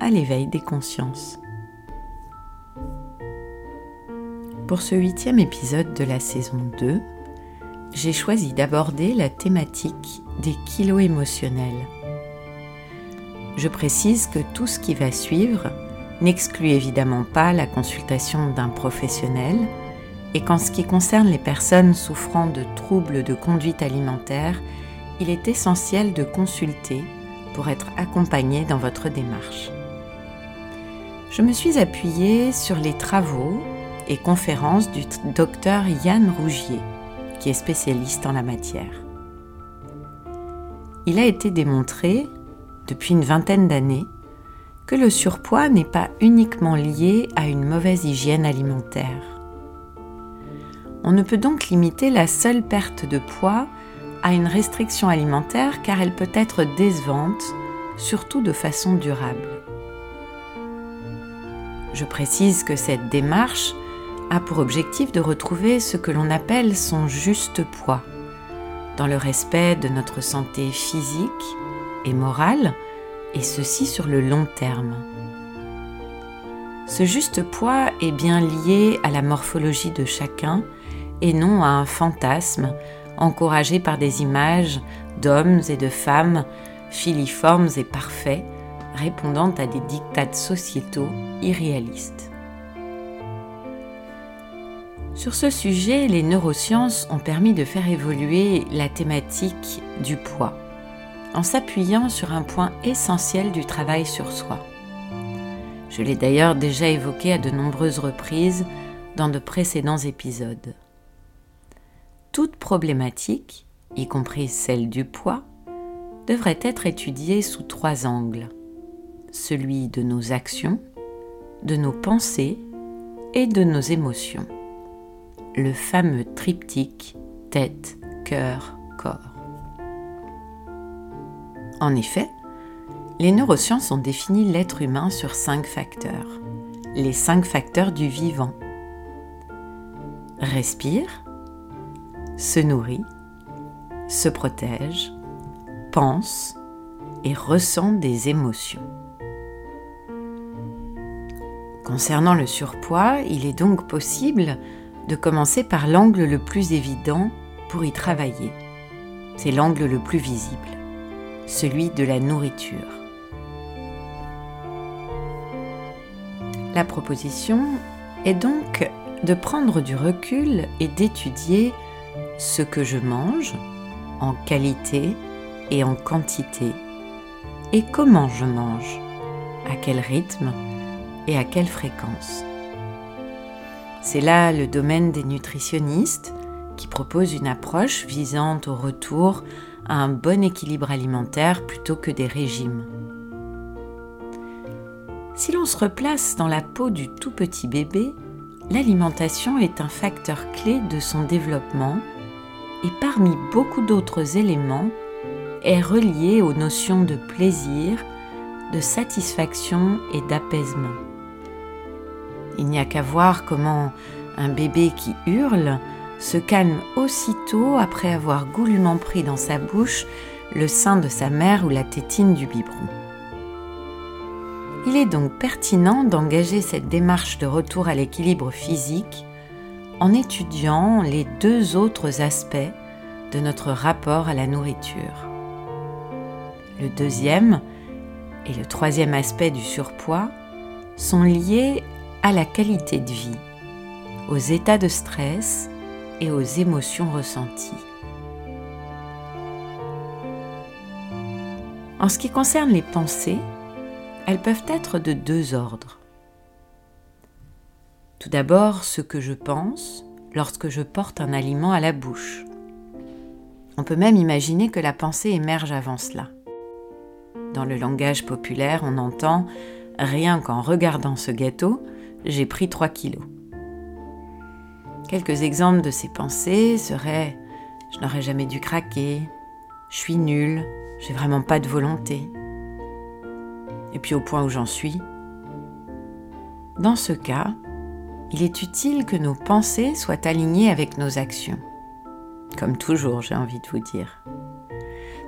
à l'éveil des consciences. Pour ce huitième épisode de la saison 2, j'ai choisi d'aborder la thématique des kilos émotionnels. Je précise que tout ce qui va suivre n'exclut évidemment pas la consultation d'un professionnel et qu'en ce qui concerne les personnes souffrant de troubles de conduite alimentaire, il est essentiel de consulter pour être accompagné dans votre démarche je me suis appuyée sur les travaux et conférences du docteur Yann Rougier, qui est spécialiste en la matière. Il a été démontré, depuis une vingtaine d'années, que le surpoids n'est pas uniquement lié à une mauvaise hygiène alimentaire. On ne peut donc limiter la seule perte de poids à une restriction alimentaire car elle peut être décevante, surtout de façon durable. Je précise que cette démarche a pour objectif de retrouver ce que l'on appelle son juste poids, dans le respect de notre santé physique et morale, et ceci sur le long terme. Ce juste poids est bien lié à la morphologie de chacun et non à un fantasme encouragé par des images d'hommes et de femmes filiformes et parfaits répondant à des dictats sociétaux irréalistes. Sur ce sujet, les neurosciences ont permis de faire évoluer la thématique du poids, en s'appuyant sur un point essentiel du travail sur soi. Je l'ai d'ailleurs déjà évoqué à de nombreuses reprises dans de précédents épisodes. Toute problématique, y compris celle du poids, devrait être étudiée sous trois angles celui de nos actions, de nos pensées et de nos émotions. Le fameux triptyque tête, cœur, corps. En effet, les neurosciences ont défini l'être humain sur cinq facteurs, les cinq facteurs du vivant. Respire, se nourrit, se protège, pense et ressent des émotions. Concernant le surpoids, il est donc possible de commencer par l'angle le plus évident pour y travailler. C'est l'angle le plus visible, celui de la nourriture. La proposition est donc de prendre du recul et d'étudier ce que je mange en qualité et en quantité et comment je mange, à quel rythme et à quelle fréquence. C'est là le domaine des nutritionnistes qui proposent une approche visant au retour à un bon équilibre alimentaire plutôt que des régimes. Si l'on se replace dans la peau du tout petit bébé, l'alimentation est un facteur clé de son développement et parmi beaucoup d'autres éléments est relié aux notions de plaisir, de satisfaction et d'apaisement. Il n'y a qu'à voir comment un bébé qui hurle se calme aussitôt après avoir goulûment pris dans sa bouche le sein de sa mère ou la tétine du biberon. Il est donc pertinent d'engager cette démarche de retour à l'équilibre physique en étudiant les deux autres aspects de notre rapport à la nourriture. Le deuxième et le troisième aspect du surpoids sont liés à la qualité de vie, aux états de stress et aux émotions ressenties. En ce qui concerne les pensées, elles peuvent être de deux ordres. Tout d'abord, ce que je pense lorsque je porte un aliment à la bouche. On peut même imaginer que la pensée émerge avant cela. Dans le langage populaire, on entend rien qu'en regardant ce gâteau, j'ai pris 3 kilos. Quelques exemples de ces pensées seraient je n'aurais jamais dû craquer, je suis nulle, j'ai vraiment pas de volonté. Et puis au point où j'en suis. Dans ce cas, il est utile que nos pensées soient alignées avec nos actions. Comme toujours, j'ai envie de vous dire.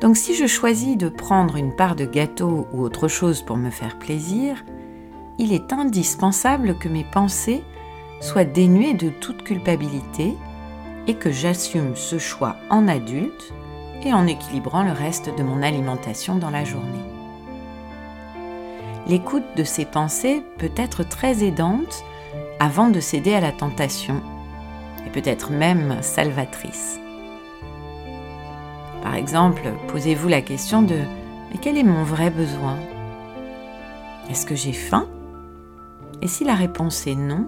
Donc si je choisis de prendre une part de gâteau ou autre chose pour me faire plaisir, il est indispensable que mes pensées soient dénuées de toute culpabilité et que j'assume ce choix en adulte et en équilibrant le reste de mon alimentation dans la journée. L'écoute de ces pensées peut être très aidante avant de céder à la tentation et peut-être même salvatrice. Par exemple, posez-vous la question de mais quel est mon vrai besoin? Est-ce que j'ai faim? Et si la réponse est non,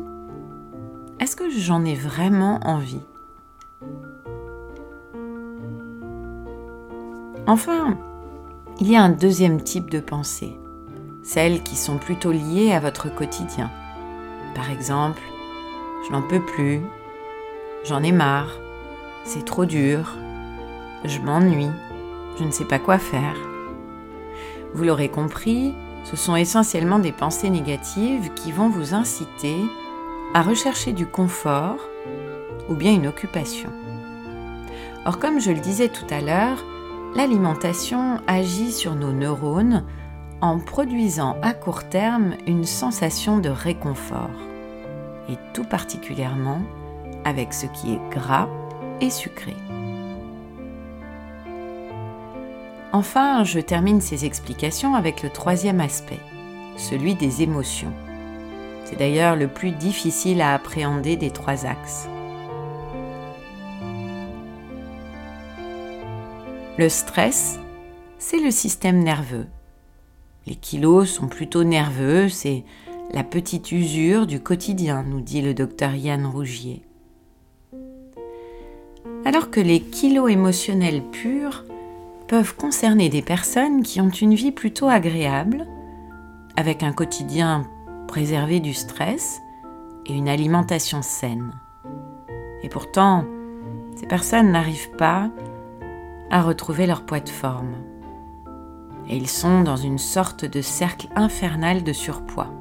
est-ce que j'en ai vraiment envie? Enfin, il y a un deuxième type de pensée, celles qui sont plutôt liées à votre quotidien. Par exemple, je n'en peux plus, j'en ai marre, c'est trop dur, je m'ennuie, je ne sais pas quoi faire. Vous l'aurez compris, ce sont essentiellement des pensées négatives qui vont vous inciter à rechercher du confort ou bien une occupation. Or, comme je le disais tout à l'heure, l'alimentation agit sur nos neurones en produisant à court terme une sensation de réconfort, et tout particulièrement avec ce qui est gras et sucré. Enfin, je termine ces explications avec le troisième aspect, celui des émotions. C'est d'ailleurs le plus difficile à appréhender des trois axes. Le stress, c'est le système nerveux. Les kilos sont plutôt nerveux, c'est la petite usure du quotidien, nous dit le docteur Yann Rougier. Alors que les kilos émotionnels purs peuvent concerner des personnes qui ont une vie plutôt agréable, avec un quotidien préservé du stress et une alimentation saine. Et pourtant, ces personnes n'arrivent pas à retrouver leur poids de forme. Et ils sont dans une sorte de cercle infernal de surpoids.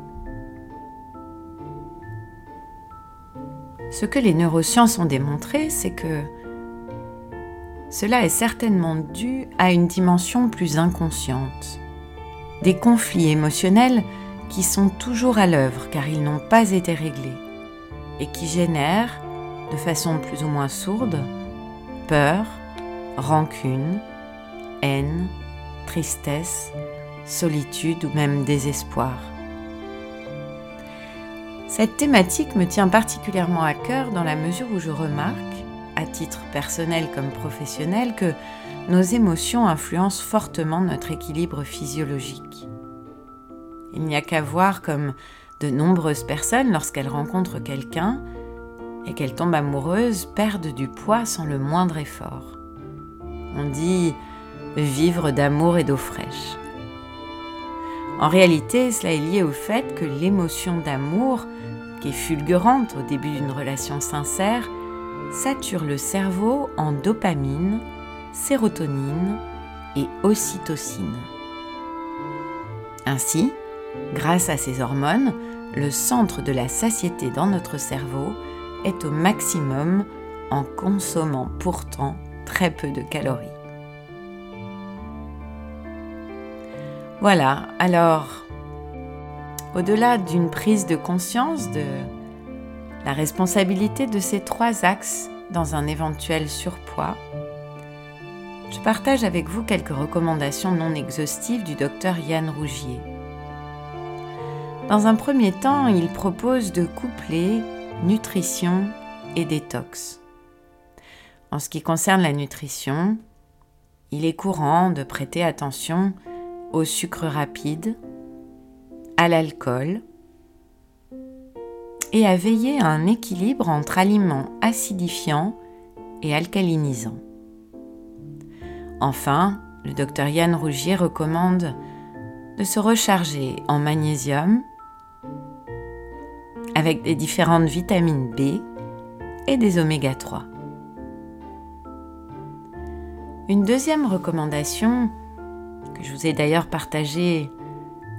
Ce que les neurosciences ont démontré, c'est que cela est certainement dû à une dimension plus inconsciente. Des conflits émotionnels qui sont toujours à l'œuvre car ils n'ont pas été réglés et qui génèrent, de façon plus ou moins sourde, peur, rancune, haine, tristesse, solitude ou même désespoir. Cette thématique me tient particulièrement à cœur dans la mesure où je remarque, à titre personnel comme professionnel, que nos émotions influencent fortement notre équilibre physiologique. Il n'y a qu'à voir comme de nombreuses personnes, lorsqu'elles rencontrent quelqu'un et qu'elles tombent amoureuses, perdent du poids sans le moindre effort. On dit vivre d'amour et d'eau fraîche. En réalité, cela est lié au fait que l'émotion d'amour, qui est fulgurante au début d'une relation sincère, sature le cerveau en dopamine, sérotonine et ocytocine. Ainsi, grâce à ces hormones, le centre de la satiété dans notre cerveau est au maximum en consommant pourtant très peu de calories. Voilà, alors, au-delà d'une prise de conscience de la responsabilité de ces trois axes dans un éventuel surpoids, je partage avec vous quelques recommandations non exhaustives du docteur Yann Rougier. Dans un premier temps, il propose de coupler nutrition et détox. En ce qui concerne la nutrition, il est courant de prêter attention au sucre rapide, à l'alcool et à veiller à un équilibre entre aliments acidifiants et alcalinisants. Enfin, le docteur Yann Rougier recommande de se recharger en magnésium avec des différentes vitamines B et des oméga 3. Une deuxième recommandation, que je vous ai d'ailleurs partagée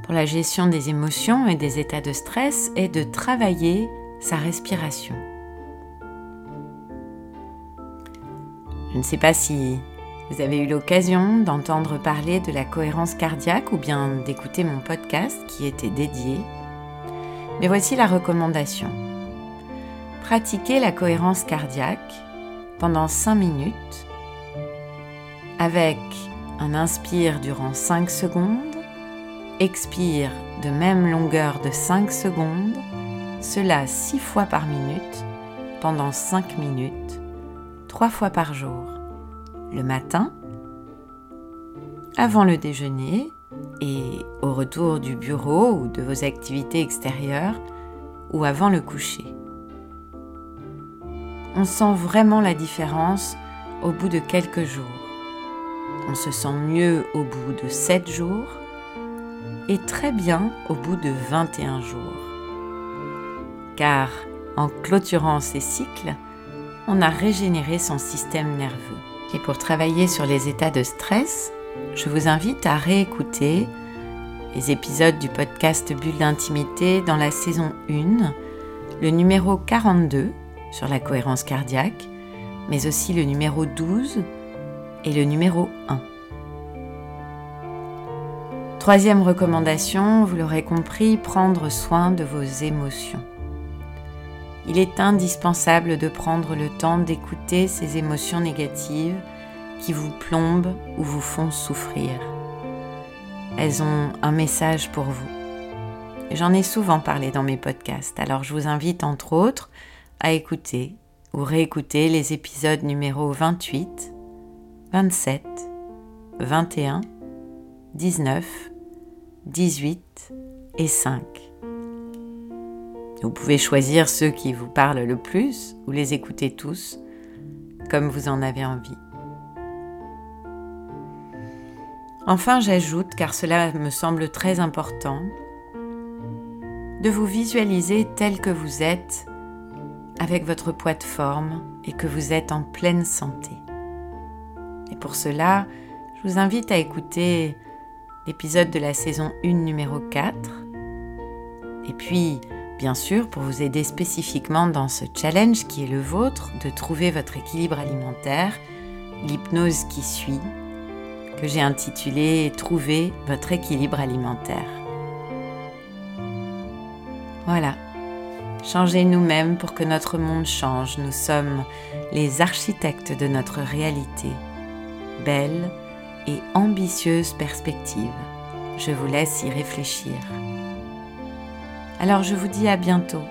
pour la gestion des émotions et des états de stress, est de travailler sa respiration. Je ne sais pas si vous avez eu l'occasion d'entendre parler de la cohérence cardiaque ou bien d'écouter mon podcast qui était dédié. Mais voici la recommandation. Pratiquez la cohérence cardiaque pendant 5 minutes avec un inspire durant 5 secondes, expire de même longueur de 5 secondes, cela 6 fois par minute pendant 5 minutes, 3 fois par jour, le matin, avant le déjeuner et au retour du bureau ou de vos activités extérieures ou avant le coucher. On sent vraiment la différence au bout de quelques jours. On se sent mieux au bout de 7 jours et très bien au bout de 21 jours. Car en clôturant ces cycles, on a régénéré son système nerveux. Et pour travailler sur les états de stress, je vous invite à réécouter les épisodes du podcast Bulle d'intimité dans la saison 1, le numéro 42 sur la cohérence cardiaque, mais aussi le numéro 12 et le numéro 1. Troisième recommandation, vous l'aurez compris, prendre soin de vos émotions. Il est indispensable de prendre le temps d'écouter ces émotions négatives qui vous plombent ou vous font souffrir. Elles ont un message pour vous. J'en ai souvent parlé dans mes podcasts, alors je vous invite entre autres à écouter ou réécouter les épisodes numéro 28, 27, 21, 19, 18 et 5. Vous pouvez choisir ceux qui vous parlent le plus ou les écouter tous comme vous en avez envie. Enfin, j'ajoute, car cela me semble très important, de vous visualiser tel que vous êtes avec votre poids de forme et que vous êtes en pleine santé. Et pour cela, je vous invite à écouter l'épisode de la saison 1 numéro 4. Et puis, bien sûr, pour vous aider spécifiquement dans ce challenge qui est le vôtre, de trouver votre équilibre alimentaire, l'hypnose qui suit, que j'ai intitulé Trouver votre équilibre alimentaire. Voilà. Changez nous-mêmes pour que notre monde change. Nous sommes les architectes de notre réalité. Belle et ambitieuse perspective. Je vous laisse y réfléchir. Alors je vous dis à bientôt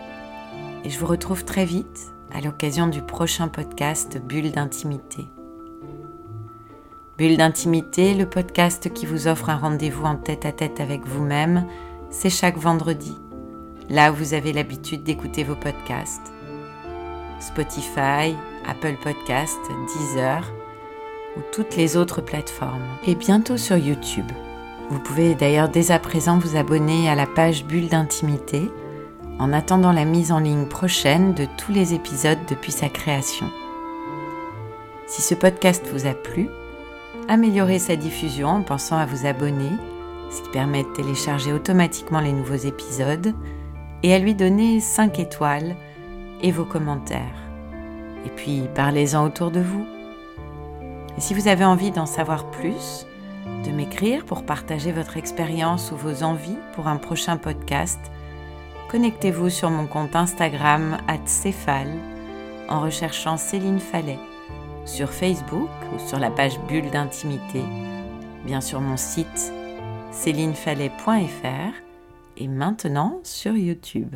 et je vous retrouve très vite à l'occasion du prochain podcast Bulle d'intimité. Bulle d'intimité, le podcast qui vous offre un rendez-vous en tête à tête avec vous-même, c'est chaque vendredi là où vous avez l'habitude d'écouter vos podcasts. Spotify, Apple Podcasts, Deezer ou toutes les autres plateformes. Et bientôt sur YouTube. Vous pouvez d'ailleurs dès à présent vous abonner à la page Bulle d'intimité en attendant la mise en ligne prochaine de tous les épisodes depuis sa création. Si ce podcast vous a plu, améliorez sa diffusion en pensant à vous abonner, ce qui permet de télécharger automatiquement les nouveaux épisodes et à lui donner 5 étoiles et vos commentaires. Et puis parlez-en autour de vous. Et si vous avez envie d'en savoir plus, de m'écrire pour partager votre expérience ou vos envies pour un prochain podcast, connectez-vous sur mon compte Instagram @céphale en recherchant Céline Fallet, sur Facebook ou sur la page Bulle d'intimité, bien sûr mon site célinefallet.fr et maintenant sur YouTube.